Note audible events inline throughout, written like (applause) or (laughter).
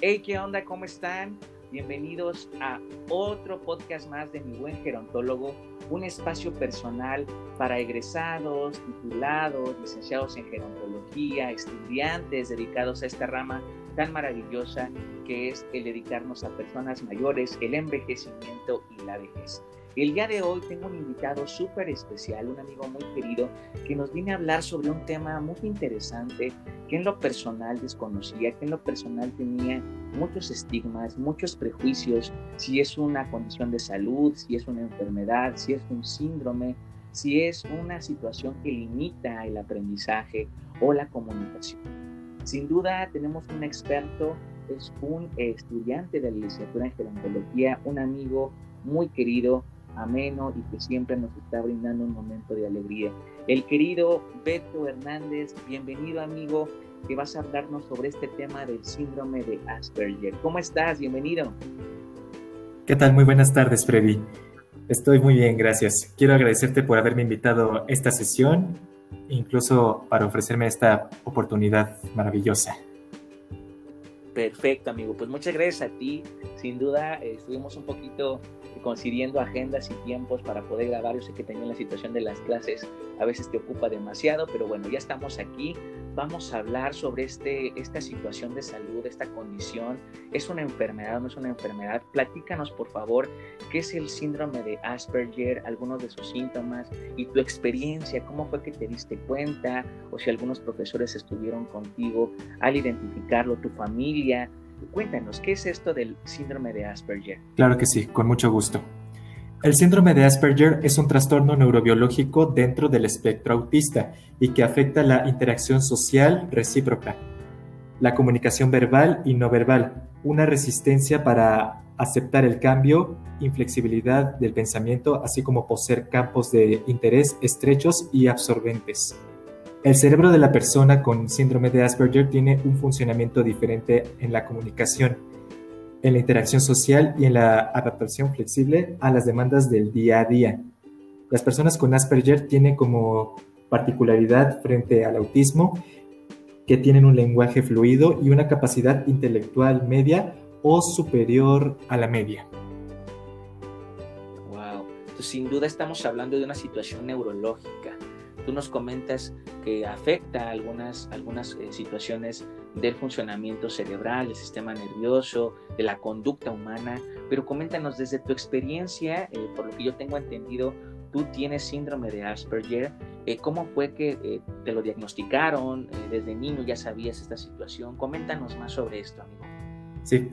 Hey, ¿qué onda? ¿Cómo están? Bienvenidos a otro podcast más de Mi Buen Gerontólogo, un espacio personal para egresados, titulados, licenciados en gerontología, estudiantes dedicados a esta rama tan maravillosa que es el dedicarnos a personas mayores, el envejecimiento y la vejez. El día de hoy tengo un invitado súper especial, un amigo muy querido, que nos viene a hablar sobre un tema muy interesante que en lo personal desconocía, que en lo personal tenía muchos estigmas, muchos prejuicios, si es una condición de salud, si es una enfermedad, si es un síndrome, si es una situación que limita el aprendizaje o la comunicación. Sin duda tenemos un experto, es un estudiante de la licenciatura en gerontología, un amigo muy querido, ameno y que siempre nos está brindando un momento de alegría. El querido Beto Hernández, bienvenido amigo, que vas a hablarnos sobre este tema del síndrome de Asperger. ¿Cómo estás? Bienvenido. ¿Qué tal? Muy buenas tardes, Freddy. Estoy muy bien, gracias. Quiero agradecerte por haberme invitado a esta sesión, incluso para ofrecerme esta oportunidad maravillosa. Perfecto, amigo. Pues muchas gracias a ti. Sin duda, eh, estuvimos un poquito coincidiendo agendas y tiempos para poder grabar. Yo sé que también la situación de las clases a veces te ocupa demasiado, pero bueno, ya estamos aquí. Vamos a hablar sobre este, esta situación de salud, esta condición. ¿Es una enfermedad no es una enfermedad? Platícanos, por favor, qué es el síndrome de Asperger, algunos de sus síntomas y tu experiencia, cómo fue que te diste cuenta o si algunos profesores estuvieron contigo al identificarlo, tu familia. Cuéntanos, ¿qué es esto del síndrome de Asperger? Claro que sí, con mucho gusto. El síndrome de Asperger es un trastorno neurobiológico dentro del espectro autista y que afecta la interacción social recíproca, la comunicación verbal y no verbal, una resistencia para aceptar el cambio, inflexibilidad del pensamiento, así como poseer campos de interés estrechos y absorbentes. El cerebro de la persona con síndrome de Asperger tiene un funcionamiento diferente en la comunicación, en la interacción social y en la adaptación flexible a las demandas del día a día. Las personas con Asperger tienen como particularidad frente al autismo que tienen un lenguaje fluido y una capacidad intelectual media o superior a la media. Wow, sin duda estamos hablando de una situación neurológica Tú nos comentas que afecta algunas, algunas eh, situaciones del funcionamiento cerebral, del sistema nervioso, de la conducta humana, pero coméntanos desde tu experiencia, eh, por lo que yo tengo entendido, tú tienes síndrome de Asperger. Eh, ¿Cómo fue que te lo diagnosticaron? ¿Desde niño ya sabías esta situación? Coméntanos más sobre esto, amigo. Sí,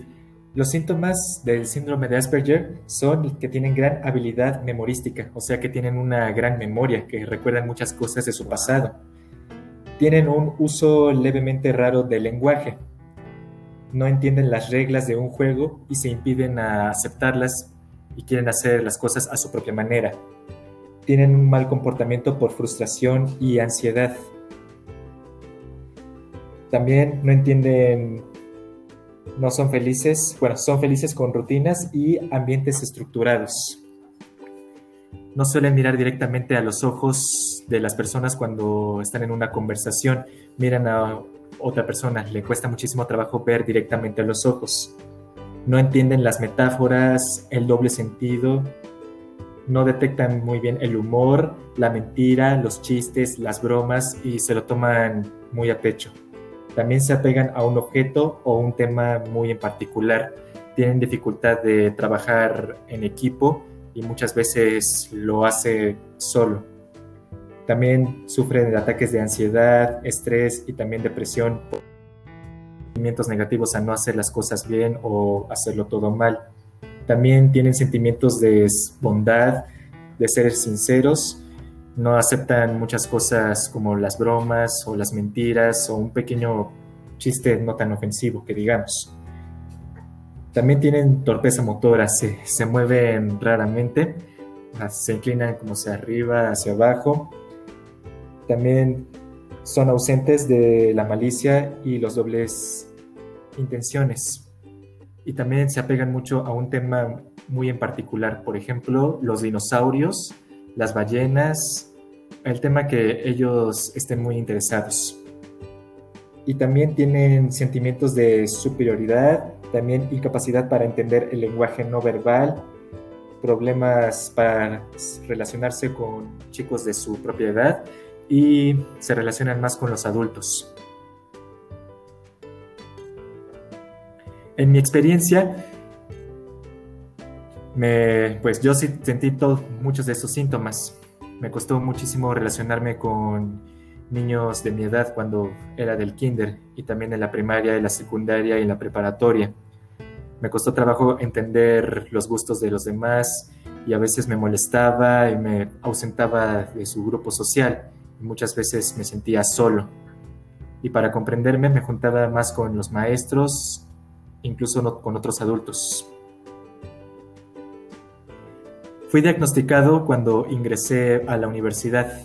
los síntomas del síndrome de Asperger son que tienen gran habilidad memorística, o sea que tienen una gran memoria, que recuerdan muchas cosas de su pasado. Tienen un uso levemente raro del lenguaje. No entienden las reglas de un juego y se impiden aceptarlas y quieren hacer las cosas a su propia manera. Tienen un mal comportamiento por frustración y ansiedad. También no entienden no son felices, bueno, son felices con rutinas y ambientes estructurados. No suelen mirar directamente a los ojos de las personas cuando están en una conversación, miran a otra persona, le cuesta muchísimo trabajo ver directamente a los ojos. No entienden las metáforas, el doble sentido, no detectan muy bien el humor, la mentira, los chistes, las bromas y se lo toman muy a pecho. También se apegan a un objeto o un tema muy en particular. Tienen dificultad de trabajar en equipo y muchas veces lo hace solo. También sufren de ataques de ansiedad, estrés y también depresión sentimientos negativos a no hacer las cosas bien o hacerlo todo mal. También tienen sentimientos de bondad, de ser sinceros no aceptan muchas cosas como las bromas o las mentiras o un pequeño chiste no tan ofensivo que digamos. También tienen torpeza motora, se, se mueven raramente, se inclinan como hacia arriba, hacia abajo. También son ausentes de la malicia y los dobles intenciones. Y también se apegan mucho a un tema muy en particular, por ejemplo, los dinosaurios las ballenas, el tema que ellos estén muy interesados. Y también tienen sentimientos de superioridad también incapacidad para entender el lenguaje no verbal, problemas para relacionarse con chicos de su propia edad y se relacionan más con los adultos. En mi experiencia, me, pues yo sentí muchos de esos síntomas. Me costó muchísimo relacionarme con niños de mi edad cuando era del kinder y también en la primaria, en la secundaria y en la preparatoria. Me costó trabajo entender los gustos de los demás y a veces me molestaba y me ausentaba de su grupo social muchas veces me sentía solo. Y para comprenderme me juntaba más con los maestros, incluso con otros adultos. Fui diagnosticado cuando ingresé a la universidad.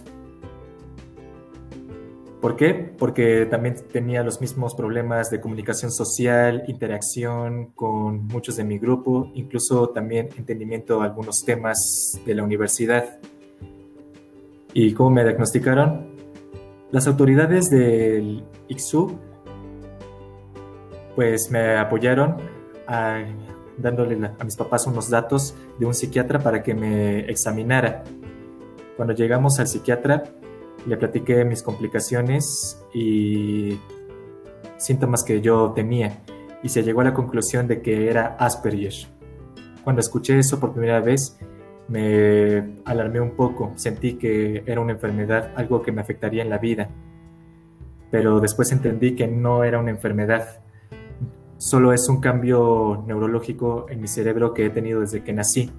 ¿Por qué? Porque también tenía los mismos problemas de comunicación social, interacción con muchos de mi grupo, incluso también entendimiento de algunos temas de la universidad. ¿Y cómo me diagnosticaron? Las autoridades del ICSU pues me apoyaron a dándole a mis papás unos datos de un psiquiatra para que me examinara. Cuando llegamos al psiquiatra, le platiqué mis complicaciones y síntomas que yo tenía y se llegó a la conclusión de que era Asperger. Cuando escuché eso por primera vez, me alarmé un poco, sentí que era una enfermedad, algo que me afectaría en la vida, pero después entendí que no era una enfermedad, solo es un cambio neurológico en mi cerebro que he tenido desde que nací.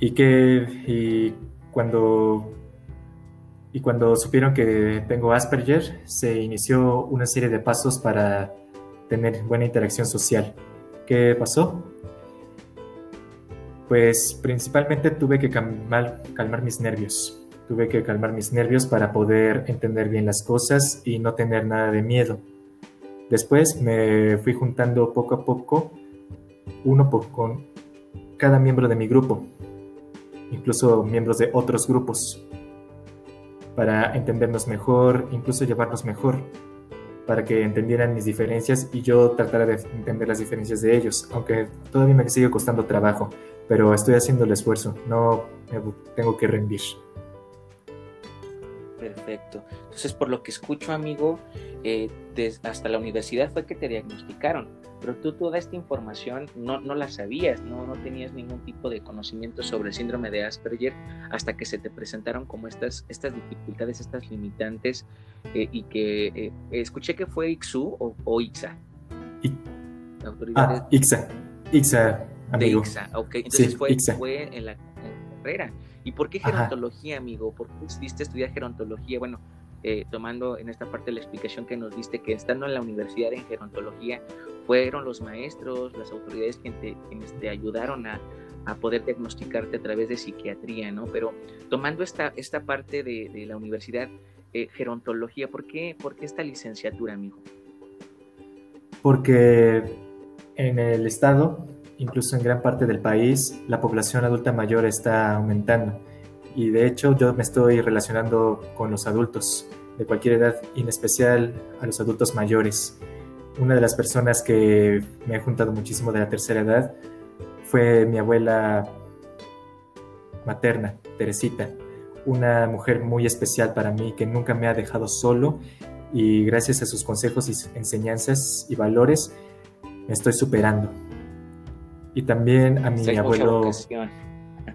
Y que cuando y cuando supieron que tengo Asperger, se inició una serie de pasos para tener buena interacción social. ¿Qué pasó? Pues principalmente tuve que calmar, calmar mis nervios. Tuve que calmar mis nervios para poder entender bien las cosas y no tener nada de miedo. Después me fui juntando poco a poco, uno por, con cada miembro de mi grupo, incluso miembros de otros grupos, para entendernos mejor, incluso llevarnos mejor, para que entendieran mis diferencias y yo tratara de entender las diferencias de ellos, aunque todavía me sigue costando trabajo, pero estoy haciendo el esfuerzo, no me tengo que rendir. Perfecto. Entonces, por lo que escucho, amigo, eh, hasta la universidad fue que te diagnosticaron, pero tú toda esta información no, no la sabías, no, no tenías ningún tipo de conocimiento sobre el síndrome de Asperger hasta que se te presentaron como estas, estas dificultades, estas limitantes, eh, y que eh, escuché que fue IXU o, o IXA. Ah, IXA, IXA, amigo. De IXA, ok, entonces fue, fue en la, carrera. ¿Y por qué gerontología, amigo? ¿Por qué decidiste estudiar gerontología? Bueno, eh, tomando en esta parte la explicación que nos diste, que estando en la universidad en gerontología, fueron los maestros, las autoridades quienes te, ayudaron a, poder diagnosticarte a través de psiquiatría, ¿no? Pero tomando esta, esta parte de, la universidad, eh, gerontología, ¿por qué, ¿por qué esta licenciatura, amigo? Porque en el estado, incluso en gran parte del país, la población adulta mayor está aumentando y de hecho yo me estoy relacionando con los adultos de cualquier edad y en especial a los adultos mayores. Una de las personas que me ha juntado muchísimo de la tercera edad fue mi abuela materna, Teresita, una mujer muy especial para mí que nunca me ha dejado solo y gracias a sus consejos y enseñanzas y valores me estoy superando. Y también a mi abuelo...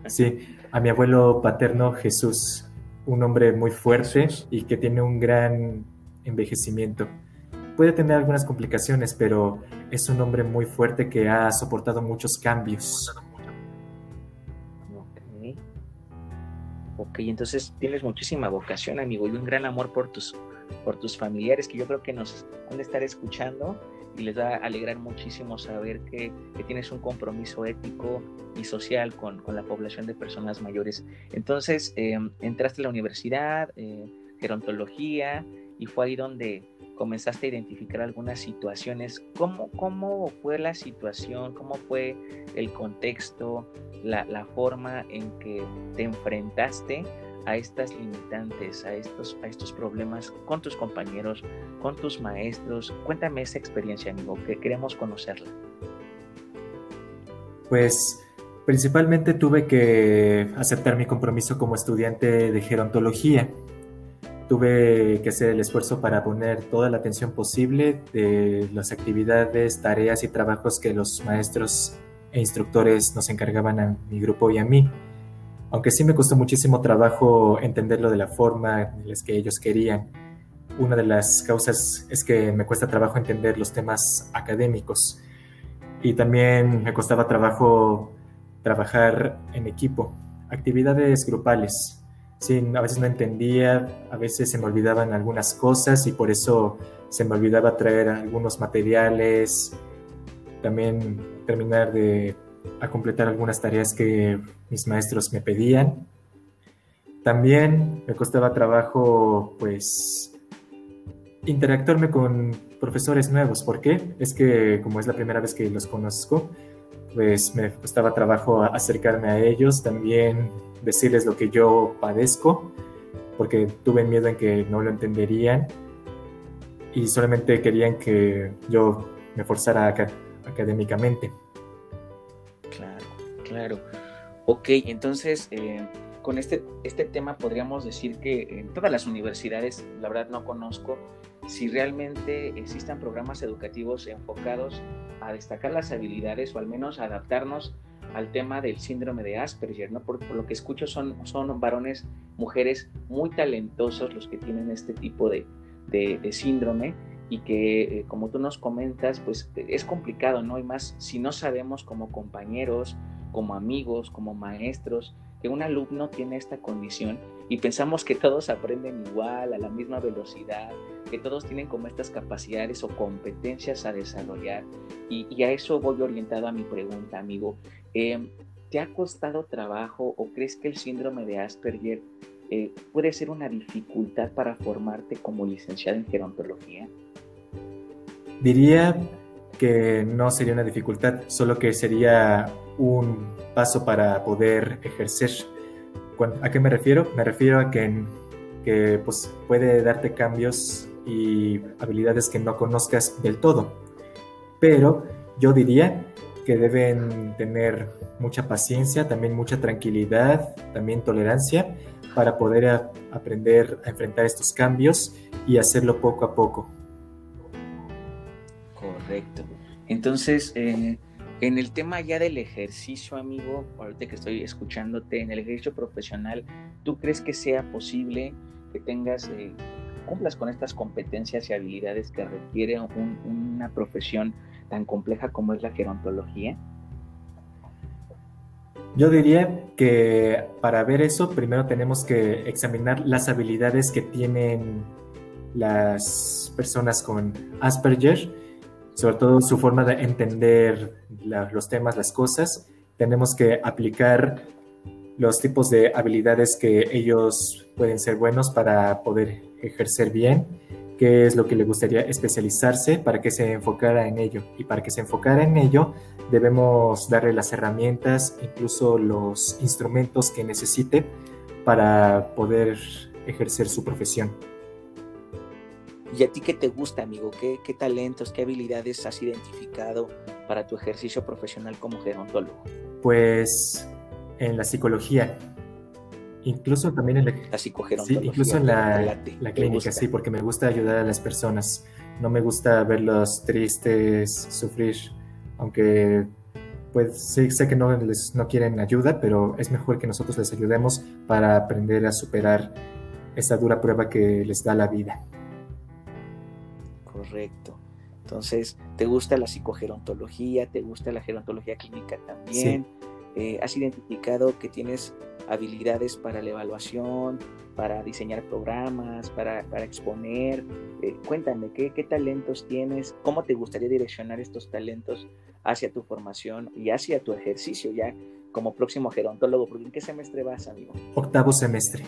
Sí, a mi abuelo paterno Jesús, un hombre muy fuerte y que tiene un gran envejecimiento. Puede tener algunas complicaciones, pero es un hombre muy fuerte que ha soportado muchos cambios. Ok, ok, entonces tienes muchísima vocación, amigo, y un gran amor por tus, por tus familiares que yo creo que nos van a estar escuchando y les va a alegrar muchísimo saber que, tienes un compromiso ético y social con, la población de personas mayores. Entonces, eh, entraste a la universidad, eh, gerontología, y fue ahí donde comenzaste a identificar algunas situaciones. ¿Cómo, cómo fue la situación? ¿Cómo fue el contexto? La, la forma en que te enfrentaste a estas limitantes, a estos, a estos problemas con tus compañeros, con tus maestros? Cuéntame esa experiencia, amigo, que queremos conocerla. Pues principalmente tuve que aceptar mi compromiso como estudiante de gerontología. Tuve que hacer el esfuerzo para poner toda la atención posible de las actividades, tareas y trabajos que los maestros e instructores nos encargaban a mi grupo y a mí aunque sí me costó muchísimo trabajo entenderlo de la forma en la que ellos querían. Una de las causas es que me cuesta trabajo entender los temas académicos y también me costaba trabajo trabajar en equipo, actividades grupales. Sí, a veces no entendía, a veces se me olvidaban algunas cosas y por eso se me olvidaba traer algunos materiales, también terminar de a completar algunas tareas que mis maestros me pedían. También me costaba trabajo, pues, interactuarme con profesores nuevos. ¿Por qué? Es que como es la primera vez que los conozco, pues me costaba trabajo acercarme a ellos, también decirles lo que yo padezco, porque tuve miedo en que no lo entenderían y solamente querían que yo me forzara académicamente. Claro. Ok, entonces eh, con este, este tema podríamos decir que en todas las universidades, la verdad no conozco si realmente existan programas educativos enfocados a destacar las habilidades o al menos adaptarnos al tema del síndrome de Asperger, ¿no? Por, lo que escucho son, son varones, mujeres muy talentosos los que tienen este tipo de, de, síndrome y que, eh, como tú nos comentas, pues es complicado, ¿no? Y más si no sabemos como compañeros, como amigos, como maestros, que un alumno tiene esta condición y pensamos que todos aprenden igual, a la misma velocidad, que todos tienen como estas capacidades o competencias a desarrollar. Y, a eso voy orientado a mi pregunta, amigo. Eh, ¿Te ha costado trabajo o crees que el síndrome de Asperger eh, puede ser una dificultad para formarte como licenciado en gerontología? Diría que no sería una dificultad, solo que sería un paso para poder ejercer. ¿A qué me refiero? Me refiero a que, pues, puede darte cambios y habilidades que no conozcas del todo. Pero yo diría que deben tener mucha paciencia, también mucha tranquilidad, también tolerancia para poder aprender a enfrentar estos cambios y hacerlo poco a poco. Correcto. Entonces, eh, en el tema ya del ejercicio, amigo, ahorita que estoy escuchándote, en el ejercicio profesional, ¿tú crees que sea posible que tengas, eh, cumplas con estas competencias y habilidades que requiere una profesión tan compleja como es la gerontología? Yo diría que para ver eso, primero tenemos que examinar las habilidades que tienen las personas con Asperger sobre todo su forma de entender los temas, las cosas, tenemos que aplicar los tipos de habilidades que ellos pueden ser buenos para poder ejercer bien, qué es lo que le gustaría especializarse para que se enfocara en ello. Y para que se enfocara en ello, debemos darle las herramientas, incluso los instrumentos que necesite para poder ejercer su profesión. ¿Y a ti qué te gusta, amigo? ¿Qué, talentos, qué habilidades has identificado para tu ejercicio profesional como gerontólogo? Pues en la psicología, incluso también en la, la psicogerontología. Sí, incluso en la, la clínica, sí, porque me gusta ayudar a las personas. No me gusta verlos tristes, sufrir, aunque pues sí, sé que no, les, no quieren ayuda, pero es mejor que nosotros les ayudemos para aprender a superar esa dura prueba que les da la vida. Correcto. Entonces, ¿te gusta la psicogerontología? ¿Te gusta la gerontología clínica también? Eh, ¿Has identificado que tienes habilidades para la evaluación, para diseñar programas, para, exponer? Eh, cuéntame, ¿qué, ¿qué talentos tienes? ¿Cómo te gustaría direccionar estos talentos hacia tu formación y hacia tu ejercicio ya como próximo gerontólogo? ¿En qué semestre vas, amigo? Octavo semestre.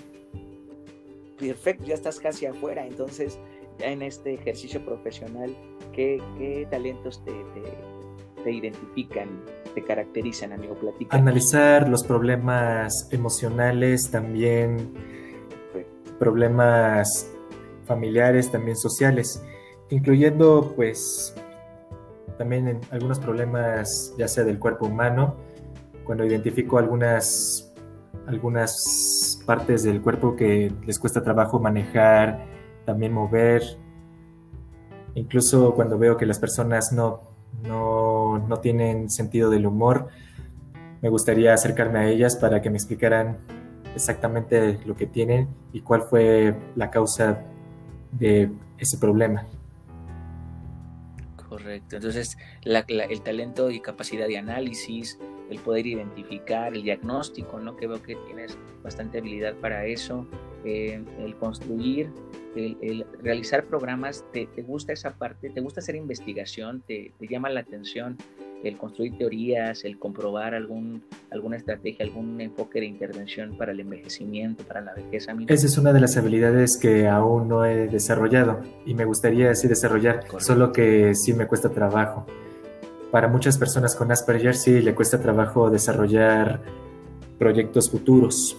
Perfecto, ya estás casi afuera, entonces en este ejercicio profesional, ¿qué, talentos te, identifican, te caracterizan, amigo? Platica. Analizar los problemas emocionales, también problemas familiares, también sociales, incluyendo pues también algunos problemas ya sea del cuerpo humano, cuando identifico algunas, algunas partes del cuerpo que les cuesta trabajo manejar, también mover, incluso cuando veo que las personas no, no, no tienen sentido del humor, me gustaría acercarme a ellas para que me explicaran exactamente lo que tienen y cuál fue la causa de ese problema. Correcto. Entonces, el talento y capacidad de análisis, el poder identificar, el diagnóstico, ¿no? Que veo que tienes bastante habilidad para eso, eh, el construir, el, realizar programas, te, gusta esa parte? ¿Te gusta hacer investigación? ¿Te, te llama la atención el construir teorías, el comprobar algún, alguna estrategia, algún enfoque de intervención para el envejecimiento, para la vejez. Esa es una de las habilidades que aún no he desarrollado y me gustaría así desarrollar, solo que sí me cuesta trabajo. Para muchas personas con Asperger sí le cuesta trabajo desarrollar proyectos futuros.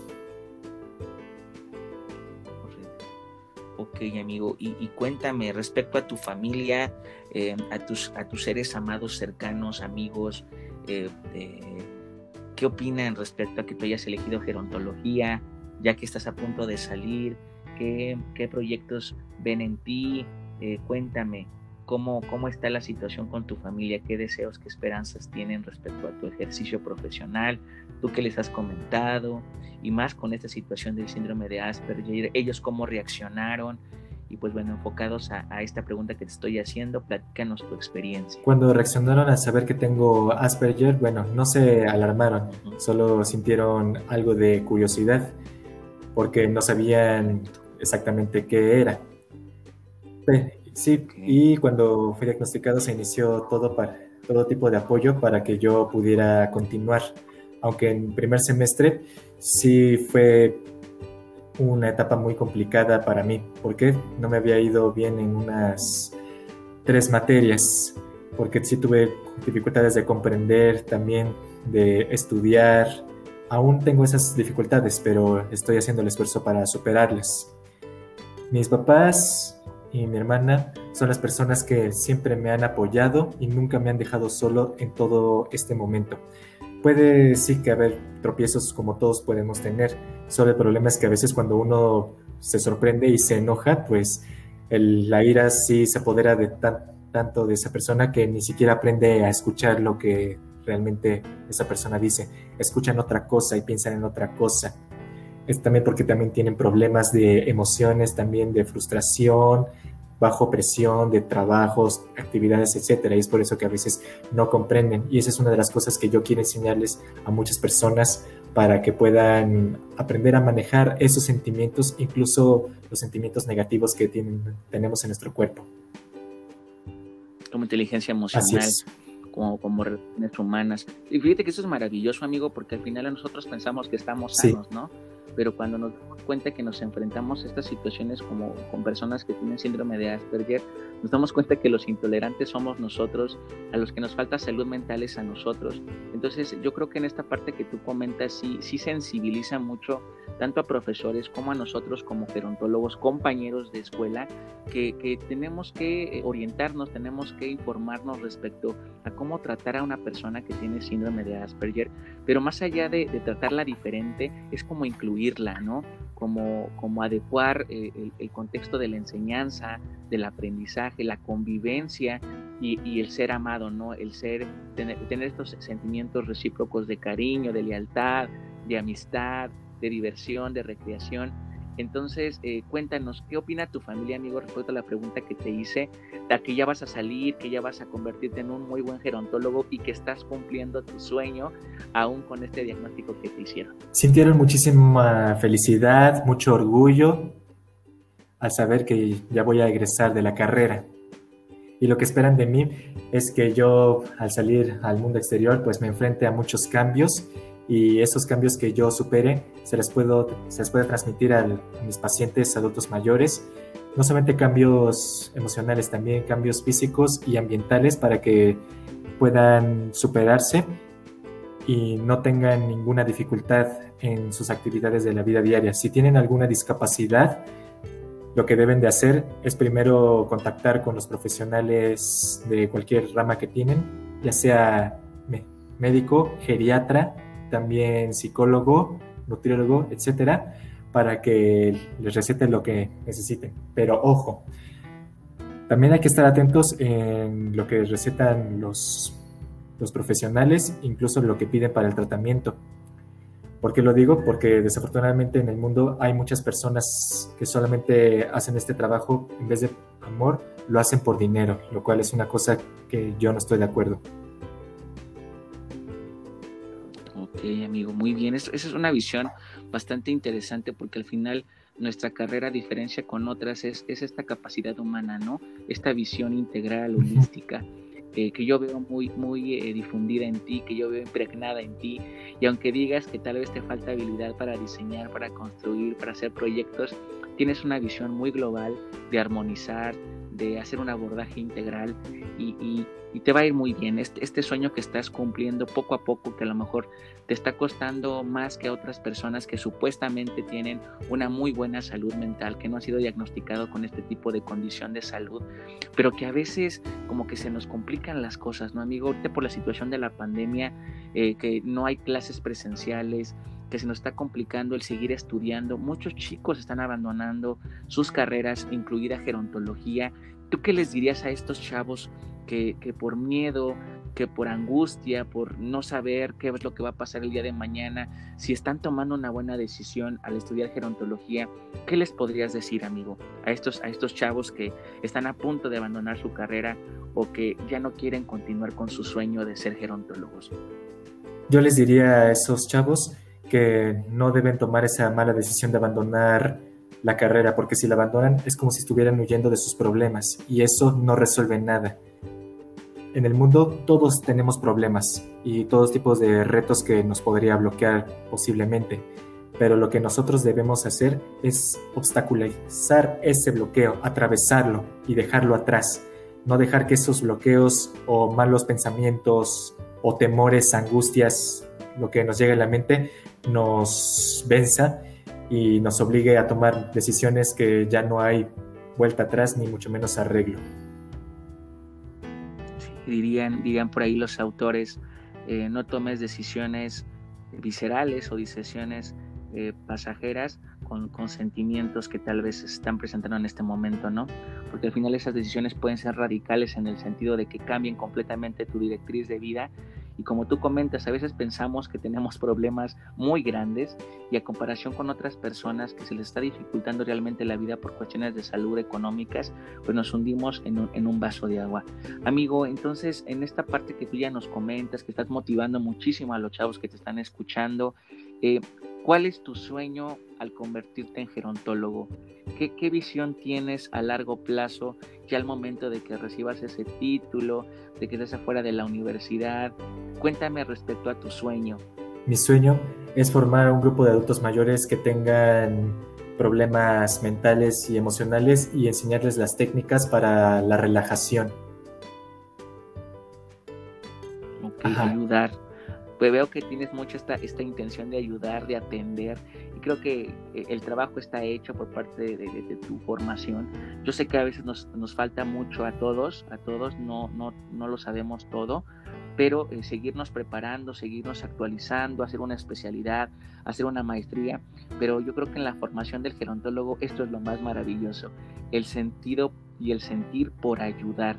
Ok, amigo. Y, y, cuéntame respecto a tu familia, eh, a, tus, a tus seres amados, cercanos, amigos, eh, ¿qué opinan respecto a que tú hayas elegido gerontología, ya que estás a punto de salir? ¿Qué, qué proyectos ven en ti? Eh, cuéntame, ¿cómo, ¿cómo está la situación con tu familia? ¿Qué deseos, qué esperanzas tienen respecto a tu ejercicio profesional? ¿Tú qué les has comentado? Y más con esta situación del síndrome de Asperger, ellos cómo reaccionaron y pues bueno, enfocados a, esta pregunta que te estoy haciendo, platícanos tu experiencia. Cuando reaccionaron al saber que tengo Asperger, bueno, no se alarmaron, solo sintieron algo de curiosidad, porque no sabían exactamente qué era. Sí, y cuando fui diagnosticado se inició todo, para, todo tipo de apoyo para que yo pudiera continuar, aunque en primer semestre sí fue una etapa muy complicada para mí, porque no me había ido bien en unas tres materias, porque sí tuve dificultades de comprender, también de estudiar. Aún tengo esas dificultades, pero estoy haciendo el esfuerzo para superarlas. Mis papás y mi hermana son las personas que siempre me han apoyado y nunca me han dejado solo en todo este momento. Puede sí que haber tropiezos como todos podemos tener, solo el problema es que a veces cuando uno se sorprende y se enoja, pues la ira sí se apodera de tanto de esa persona que ni siquiera aprende a escuchar lo que realmente esa persona dice. Escuchan otra cosa y piensan en otra cosa. Es también porque también tienen problemas de emociones, también de frustración, bajo presión de trabajos, actividades, etcétera. Y es por eso que a veces no comprenden. Y esa es una de las cosas que yo quiero enseñarles a muchas personas para que puedan aprender a manejar esos sentimientos, incluso los sentimientos negativos que tienen, tenemos en nuestro cuerpo. Como inteligencia emocional. Como, como relaciones humanas. Y fíjate que eso es maravilloso, amigo, porque al final nosotros pensamos que estamos sanos, ¿no? Pero cuando nos damos cuenta que nos enfrentamos a estas situaciones como con personas que tienen síndrome de Asperger, nos damos cuenta que los intolerantes somos nosotros, a los que nos falta salud mental es a nosotros. Entonces yo creo que en esta parte que tú comentas sí, sí sensibiliza mucho tanto a profesores como a nosotros como gerontólogos, compañeros de escuela, que, que tenemos que orientarnos, tenemos que informarnos respecto a cómo tratar a una persona que tiene síndrome de Asperger, pero más allá de, de tratarla diferente, es como incluirla, ¿no? Como, como adecuar eh, el, contexto de la enseñanza, del aprendizaje, la convivencia y, y el ser amado, ¿no? El ser, tener, tener estos sentimientos recíprocos de cariño, de lealtad, de amistad, de diversión, de recreación. Entonces, eh, cuéntanos, ¿qué opina tu familia, amigo, respecto a la pregunta que te hice, de que ya vas a salir, que ya vas a convertirte en un muy buen gerontólogo y que estás cumpliendo tu sueño aún con este diagnóstico que te hicieron? Sintieron muchísima felicidad, mucho orgullo al saber que ya voy a egresar de la carrera. Y lo que esperan de mí es que yo, al salir al mundo exterior, pues me enfrente a muchos cambios y esos cambios que yo supere se les, puedo, se les puede transmitir a mis pacientes adultos mayores. No solamente cambios emocionales, también cambios físicos y ambientales para que puedan superarse y no tengan ninguna dificultad en sus actividades de la vida diaria. Si tienen alguna discapacidad, lo que deben de hacer es primero contactar con los profesionales de cualquier rama que tienen, ya sea médico, geriatra, también psicólogo, nutriólogo, etcétera, para que les receten lo que necesiten. Pero ojo, también hay que estar atentos en lo que recetan los, los profesionales, incluso lo que piden para el tratamiento. ¿Por qué lo digo? Porque desafortunadamente en el mundo hay muchas personas que solamente hacen este trabajo en vez de amor, lo hacen por dinero, lo cual es una cosa que yo no estoy de acuerdo. Ok, amigo, muy bien. esa es una visión bastante interesante porque al final nuestra carrera, a diferencia con otras, es, es esta capacidad humana, ¿no? Esta visión integral, holística. Eh, que yo veo muy, muy eh, difundida en ti, que yo veo impregnada en ti. Y aunque digas que tal vez te falta habilidad para diseñar, para construir, para hacer proyectos, tienes una visión muy global de armonizar, de hacer un abordaje integral y, te va a ir muy bien. Este, este, sueño que estás cumpliendo poco a poco, que a lo mejor te está costando más que a otras personas que supuestamente tienen una muy buena salud mental, que no ha sido diagnosticado con este tipo de condición de salud, pero que a veces como que se nos complican las cosas, ¿no, amigo? Ahorita por la situación de la pandemia, eh, que no hay clases presenciales, que se nos está complicando el seguir estudiando. Muchos chicos están abandonando sus carreras, incluida gerontología. ¿Tú qué les dirías a estos chavos que, por miedo, que por angustia, por no saber qué es lo que va a pasar el día de mañana, si están tomando una buena decisión al estudiar gerontología, ¿qué les podrías decir, amigo, a estos, a estos chavos que están a punto de abandonar su carrera o que ya no quieren continuar con su sueño de ser gerontólogos? Yo les diría a esos chavos que no deben tomar esa mala decisión de abandonar la carrera, porque si la abandonan es como si estuvieran huyendo de sus problemas y eso no resuelve nada. En el mundo todos tenemos problemas y todos tipos de retos que nos podría bloquear posiblemente, pero lo que nosotros debemos hacer es obstaculizar ese bloqueo, atravesarlo y dejarlo atrás. No dejar que esos bloqueos o malos pensamientos o temores, angustias, lo que nos llegue a la mente, nos venza y nos obligue a tomar decisiones que ya no hay vuelta atrás ni mucho menos arreglo. Dirían, dirían por ahí los autores, eh, no tomes decisiones viscerales o decisiones eh, pasajeras con, con, sentimientos que tal vez se están presentando en este momento, ¿no? Porque al final esas decisiones pueden ser radicales en el sentido de que cambien completamente tu directriz de vida y como tú comentas, a veces pensamos que tenemos problemas muy grandes y a comparación con otras personas que se les está dificultando realmente la vida por cuestiones de salud económicas, pues nos hundimos en un, en un vaso de agua. Amigo, entonces en esta parte que tú ya nos comentas, que estás motivando muchísimo a los chavos que te están escuchando, eh, ¿cuál es tu sueño al convertirte en gerontólogo? ¿Qué, ¿Qué, visión tienes a largo plazo ya al momento de que recibas ese título, de que estés afuera de la universidad? Cuéntame respecto a tu sueño. Mi sueño es formar un grupo de adultos mayores que tengan problemas mentales y emocionales y enseñarles las técnicas para la relajación. Ok, ayudar. Pues veo que tienes mucho esta, esta intención de ayudar, de atender, y creo que eh, el trabajo está hecho por parte de, tu formación. Yo sé que a veces nos, nos, falta mucho a todos, a todos, no, no, no lo sabemos todo, pero eh, seguirnos preparando, seguirnos actualizando, hacer una especialidad, hacer una maestría, pero yo creo que en la formación del gerontólogo esto es lo más maravilloso, el sentido y el sentir por ayudar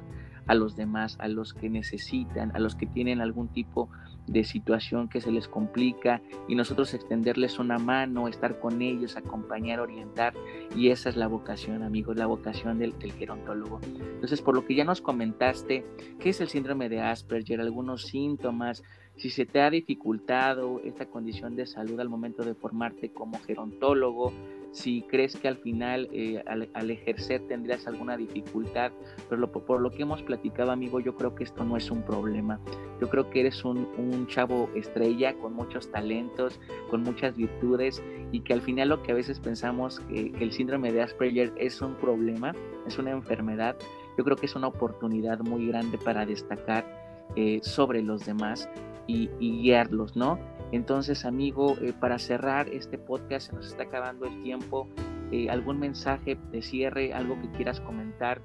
a los demás, a los que necesitan, a los que tienen algún tipo de situación que se les complica y nosotros extenderles una mano, estar con ellos, acompañar, orientar y esa es la vocación, amigos, la vocación del, gerontólogo. Entonces, por lo que ya nos comentaste, ¿qué es el síndrome de Asperger? Algunos síntomas, si se te ha dificultado esta condición de salud al momento de formarte como gerontólogo, si crees que al final eh, al, ejercer tendrías alguna dificultad, pero por lo que hemos platicado, amigo, yo creo que esto no es un problema. Yo creo que eres un, chavo estrella con muchos talentos, con muchas virtudes y que al final lo que a veces pensamos que, el síndrome de Asperger es un problema, es una enfermedad, yo creo que es una oportunidad muy grande para destacar eh, sobre los demás y, guiarlos, ¿no? Entonces, amigo, eh, para cerrar este podcast, se nos está acabando el tiempo. Eh, ¿Algún mensaje de cierre, algo que quieras comentar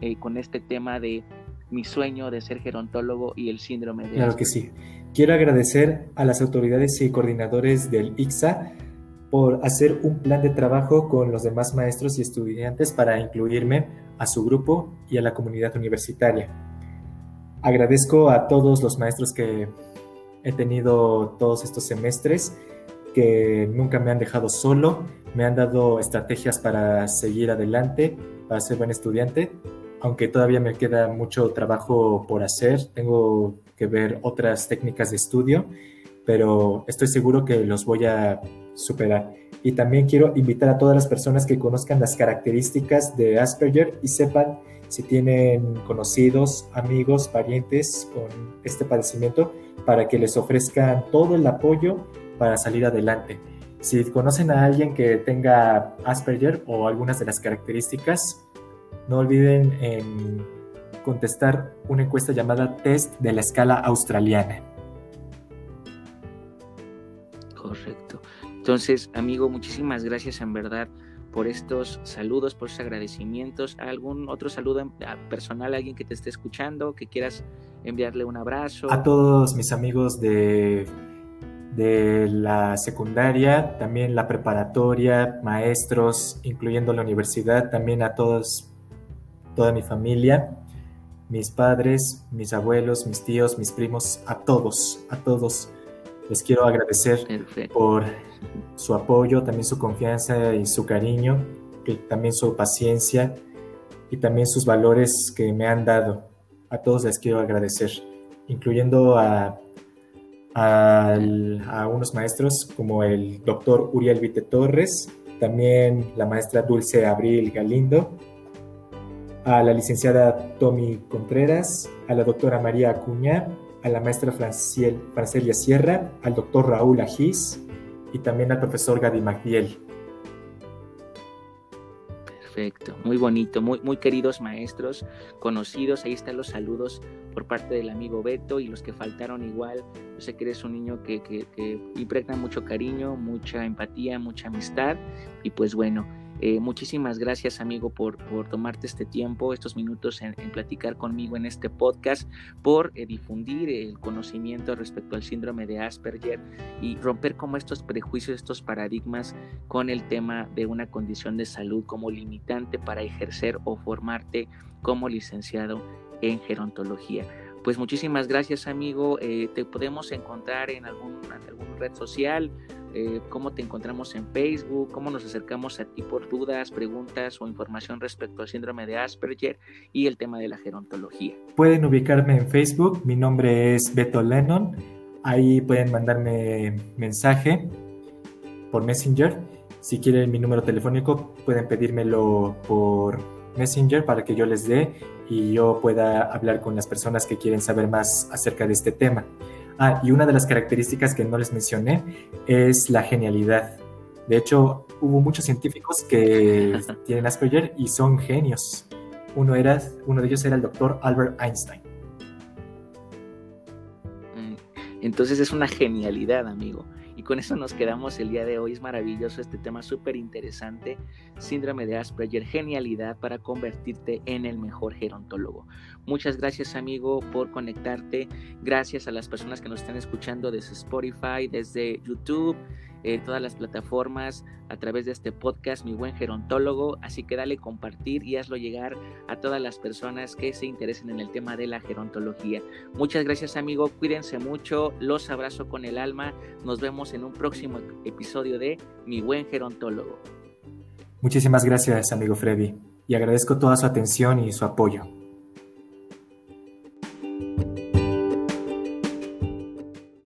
eh, con este tema de mi sueño de ser gerontólogo y el síndrome de... Claro que sí. Quiero agradecer a las autoridades y coordinadores del ICSA por hacer un plan de trabajo con los demás maestros y estudiantes para incluirme a su grupo y a la comunidad universitaria. Agradezco a todos los maestros que he tenido todos estos semestres, que nunca me han dejado solo, me han dado estrategias para seguir adelante, para ser buen estudiante, aunque todavía me queda mucho trabajo por hacer, tengo que ver otras técnicas de estudio, pero estoy seguro que los voy a superar. Y también quiero invitar a todas las personas que conozcan las características de Asperger y sepan si tienen conocidos, amigos, parientes con este padecimiento, para que les ofrezcan todo el apoyo para salir adelante. Si conocen a alguien que tenga Asperger o algunas de las características, no olviden en contestar una encuesta llamada Test de la Escala Australiana. Correcto. Entonces, amigo, muchísimas gracias en verdad por estos saludos, por estos agradecimientos. ¿Algún otro saludo personal a alguien que te esté escuchando, que quieras enviarle un abrazo? A todos mis amigos de, de la secundaria, también la preparatoria, maestros, incluyendo la universidad, también a todos, toda mi familia, mis padres, mis abuelos, mis tíos, mis primos, a todos, a todos. Les quiero agradecer por su apoyo, también su confianza y su cariño, y también su paciencia y también sus valores que me han dado. A todos les quiero agradecer, incluyendo a, a, unos maestros como el doctor Uriel Vite Torres, también la maestra Dulce Abril Galindo, a la licenciada Tommy Contreras, a la doctora María Acuña, a la maestra Francelia Sierra, al doctor Raúl Ajís, y también al profesor Gadi Magdiel. Perfecto, muy bonito, muy, muy queridos maestros, conocidos, ahí están los saludos por parte del amigo Beto y los que faltaron igual. Yo sé que eres un niño que, que, que impregna mucho cariño, mucha empatía, mucha amistad y pues bueno, eh, muchísimas gracias, amigo, por, tomarte este tiempo, estos minutos en, platicar conmigo en este podcast, por eh, difundir el conocimiento respecto al síndrome de Asperger y romper como estos prejuicios, estos paradigmas con el tema de una condición de salud como limitante para ejercer o formarte como licenciado en gerontología. Pues muchísimas gracias, amigo. Eh, te podemos encontrar en algún, en red social, eh, cómo te encontramos en Facebook, cómo nos acercamos a ti por dudas, preguntas o información respecto al síndrome de Asperger y el tema de la gerontología. Pueden ubicarme en Facebook, mi nombre es Beto Lennon, ahí pueden mandarme mensaje por Messenger. Si quieren mi número telefónico, pueden pedírmelo por Messenger para que yo les dé y yo pueda hablar con las personas que quieren saber más acerca de este tema. Ah, y una de las características que no les mencioné es la genialidad. De hecho, hubo muchos científicos que (laughs) tienen Asperger y son genios. Uno, era, uno de ellos era el doctor Albert Einstein. Mm, entonces es una genialidad, amigo. Con eso nos quedamos el día de hoy. Es maravilloso este tema súper interesante. Síndrome de Asperger, genialidad para convertirte en el mejor gerontólogo. Muchas gracias amigo por conectarte. Gracias a las personas que nos están escuchando desde Spotify, desde YouTube eh, todas las plataformas a través de este podcast, mi buen gerontólogo. Así que dale compartir y hazlo llegar a todas las personas que se interesen en el tema de la gerontología. Muchas gracias, amigo. Cuídense mucho. Los abrazo con el alma. Nos vemos en un próximo episodio de Mi buen gerontólogo. Muchísimas gracias, amigo Freddy. Y agradezco toda su atención y su apoyo.